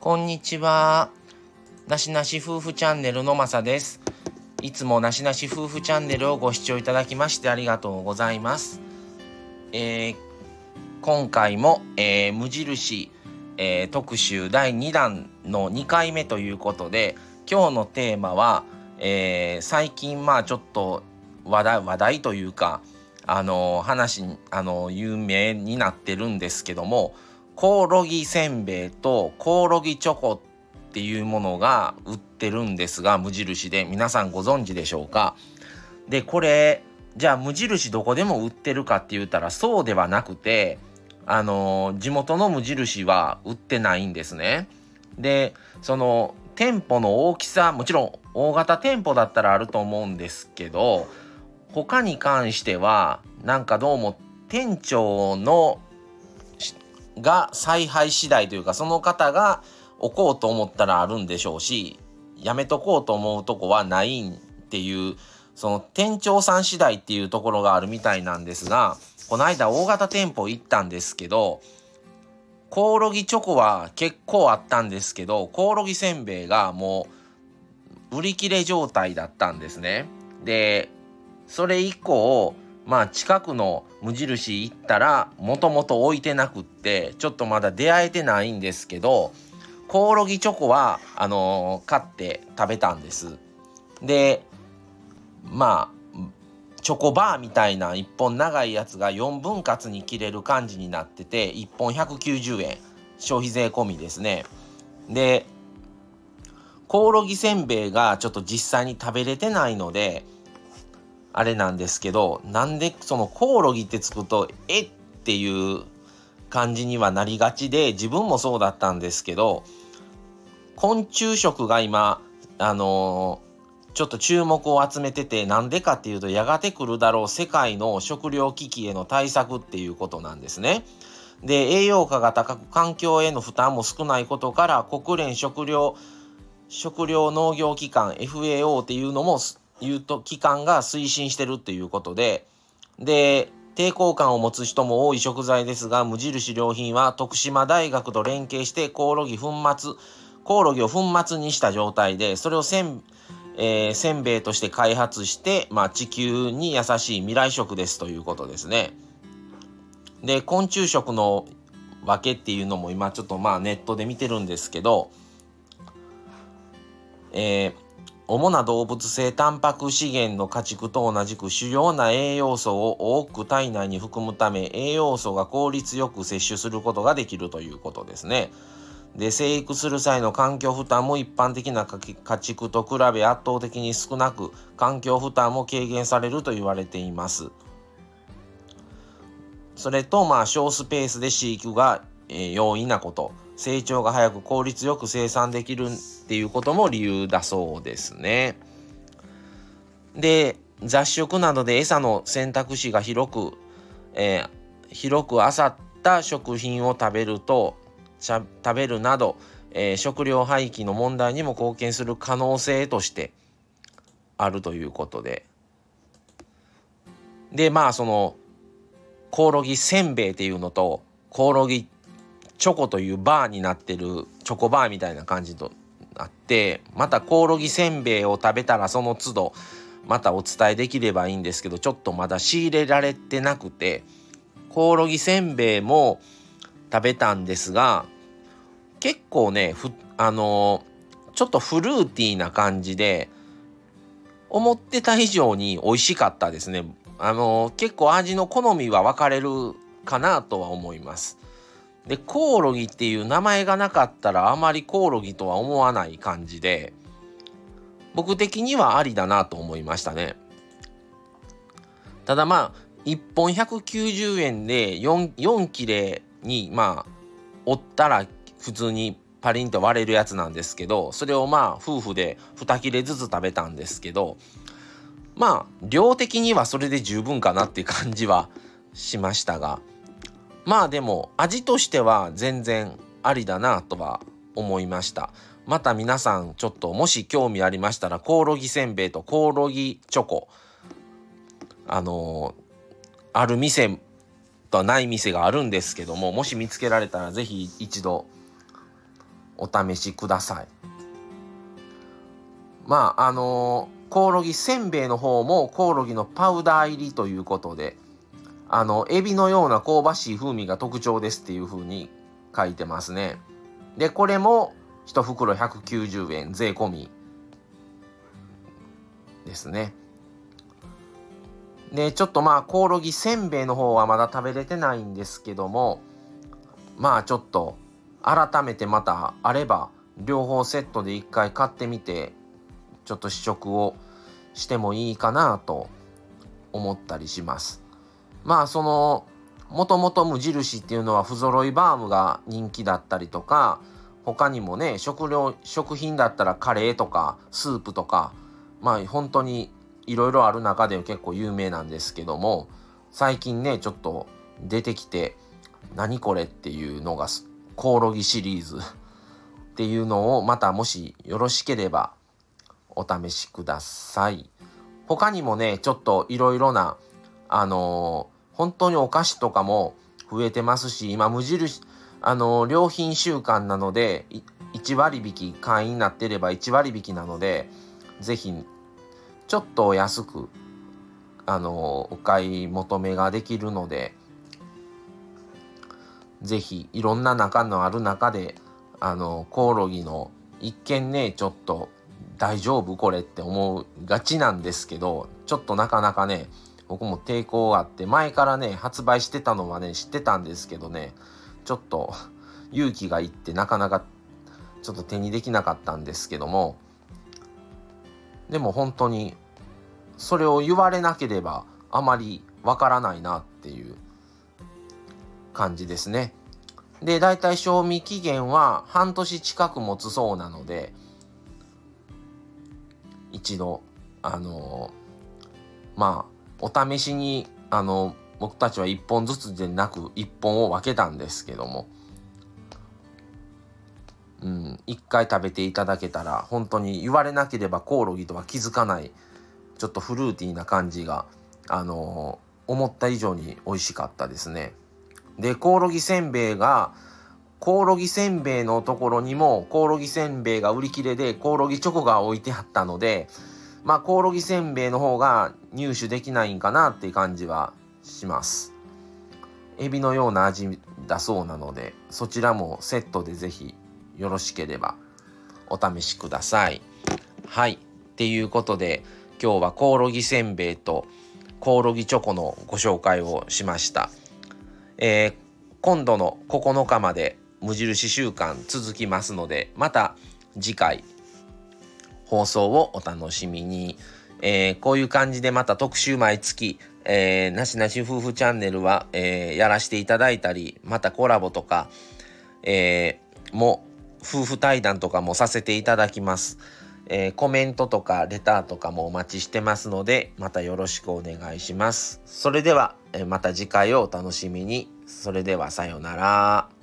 こんにちは。なしなし夫婦チャンネルのまさです。いつもなしなし夫婦チャンネルをご視聴いただきましてありがとうございます。えー、今回も、えー、無印、えー、特集第2弾の2回目ということで、今日のテーマは、えー、最近まあちょっと話題話題というか、あの話あの有名になってるんですけどもコオロギせんべいとコオロギチョコっていうものが売ってるんですが無印で皆さんご存知でしょうか？でこれじゃあ無印どこでも売ってるかって言ったらそうではなくてあの地元の無印は売ってないんですね。でその店舗の大きさもちろん大型店舗だったらあると思うんですけど他に関してはなんかどうも店長のが采配次第というかその方が置こうと思ったらあるんでしょうしやめとこうと思うとこはないんっていうその店長さん次第っていうところがあるみたいなんですがこの間大型店舗行ったんですけどコオロギチョコは結構あったんですけどコオロギせんべいがもう売り切れ状態だったんですね。でそれ以降まあ近くの無印行ったらもともと置いてなくってちょっとまだ出会えてないんですけどコオロギチョコはあのー、買って食べたんです。でまあチョコバーみたいな1本長いやつが4分割に切れる感じになってて1本190円。消費税込みですね。でコオロギせんべいがちょっと実際に食べれてないのであれなんですけどなんでそのコオロギってつくとえっていう感じにはなりがちで自分もそうだったんですけど昆虫食が今あのー、ちょっと注目を集めててなんでかっていうとやがて来るだろう世界の食糧危機への対策っていうことなんですね。で栄養価が高く環境への負担も少ないことから国連食糧食糧農業機関 FAO っていうのもいうと機関が推進してるっていうことでで抵抗感を持つ人も多い食材ですが無印良品は徳島大学と連携してコオロギ粉末コオロギを粉末にした状態でそれをせん,、えー、せんべいとして開発して、まあ、地球に優しい未来食ですということですね。で昆虫食の訳っていうのも今ちょっとまあネットで見てるんですけど、えー主な動物性タンパク資源の家畜と同じく主要な栄養素を多く体内に含むため栄養素が効率よく摂取することができるということですね。で生育する際の環境負担も一般的な家畜と比べ圧倒的に少なく環境負担も軽減されると言われています。それとまあ小スペースで飼育が、えー、容易なこと成長が早く効率よく生産できるっていうことも理由だそうですね。で雑食などで餌の選択肢が広く、えー、広くあさった食品を食べると食べるなど、えー、食料廃棄の問題にも貢献する可能性としてあるということででまあそのコオロギせんべいっていうのとコオロギチョコというバーになってるチョコバーみたいな感じとなってまたコオロギせんべいを食べたらその都度またお伝えできればいいんですけどちょっとまだ仕入れられてなくてコオロギせんべいも食べたんですが結構ねふあのちょっとフルーティーな感じで思ってた以上に美味しかったですね。あの結構味の好みは分かれるかなとは思います。でコオロギっていう名前がなかったらあまりコオロギとは思わない感じで僕的にはありだなと思いましたね。ただまあ1本190円で 4, 4切れにまあ折ったら普通にパリンと割れるやつなんですけどそれをまあ夫婦で2切れずつ食べたんですけどまあ量的にはそれで十分かなっていう感じはしましたがまあでも味としては全然ありだなとは思いましたまた皆さんちょっともし興味ありましたらコオロギせんべいとコオロギチョコあのー、ある店とはない店があるんですけどももし見つけられたら是非一度お試しください。まああのコオロギせんべいの方もコオロギのパウダー入りということであのエビのような香ばしい風味が特徴ですっていう風に書いてますね。でこれも1袋190円税込みですね。でちょっとまあコオロギせんべいの方はまだ食べれてないんですけどもまあちょっと改めてまたあれば両方セットで一回買ってみてちょっと試食をしてもいいかなと思ったりします。まあそのもともと無印っていうのは不揃いバームが人気だったりとか他にもね食料食品だったらカレーとかスープとかまあ本当にいろいろある中で結構有名なんですけども最近ねちょっと出てきて何これっていうのがコオロギシリーズ っていうのをまたもしよろしければお試しください。他にもねちょっといろいろなあのー、本当にお菓子とかも増えてますし今無印あのー、良品週間なので1割引会員になってれば1割引なので是非ちょっと安くあのお買い求めができるので是非いろんな中のある中であのコオロギの一見ねちょっと大丈夫これって思うがちなんですけどちょっとなかなかね僕も抵抗があって前からね発売してたのはね知ってたんですけどねちょっと勇気がいってなかなかちょっと手にできなかったんですけどもでも本当にそれを言われなければあまりわからないなっていう感じですね。で、だいたい賞味期限は半年近く持つそうなので、一度、あのまあ、お試しに、あの僕たちは1本ずつでなく1本を分けたんですけども、うん、1回食べていただけたら本当に言われなければコオロギとは気づかないちょっとフルーティーな感じがあの、思った以上に美味しかったですね。でコオロギせんべいがコオロギせんべいのところにもコオロギせんべいが売り切れでコオロギチョコが置いてあったのでまあコオロギせんべいの方が入手できないんかなっていう感じはしますエビのような味だそうなのでそちらもセットで是非よろしければお試しください。はい。っていうことで今日はコオロギせんべいとコオロギチョコのご紹介をしました。えー、今度の9日まで無印週間続きますのでまた次回放送をお楽しみに。えー、こういう感じでまた特集毎月、えー、なしなし夫婦チャンネルは、えー、やらせていただいたり、またコラボとか、え、も夫婦対談とかもさせていただきます。え、コメントとかレターとかもお待ちしてますので、またよろしくお願いします。それでは、え、また次回をお楽しみに。それではさようなら。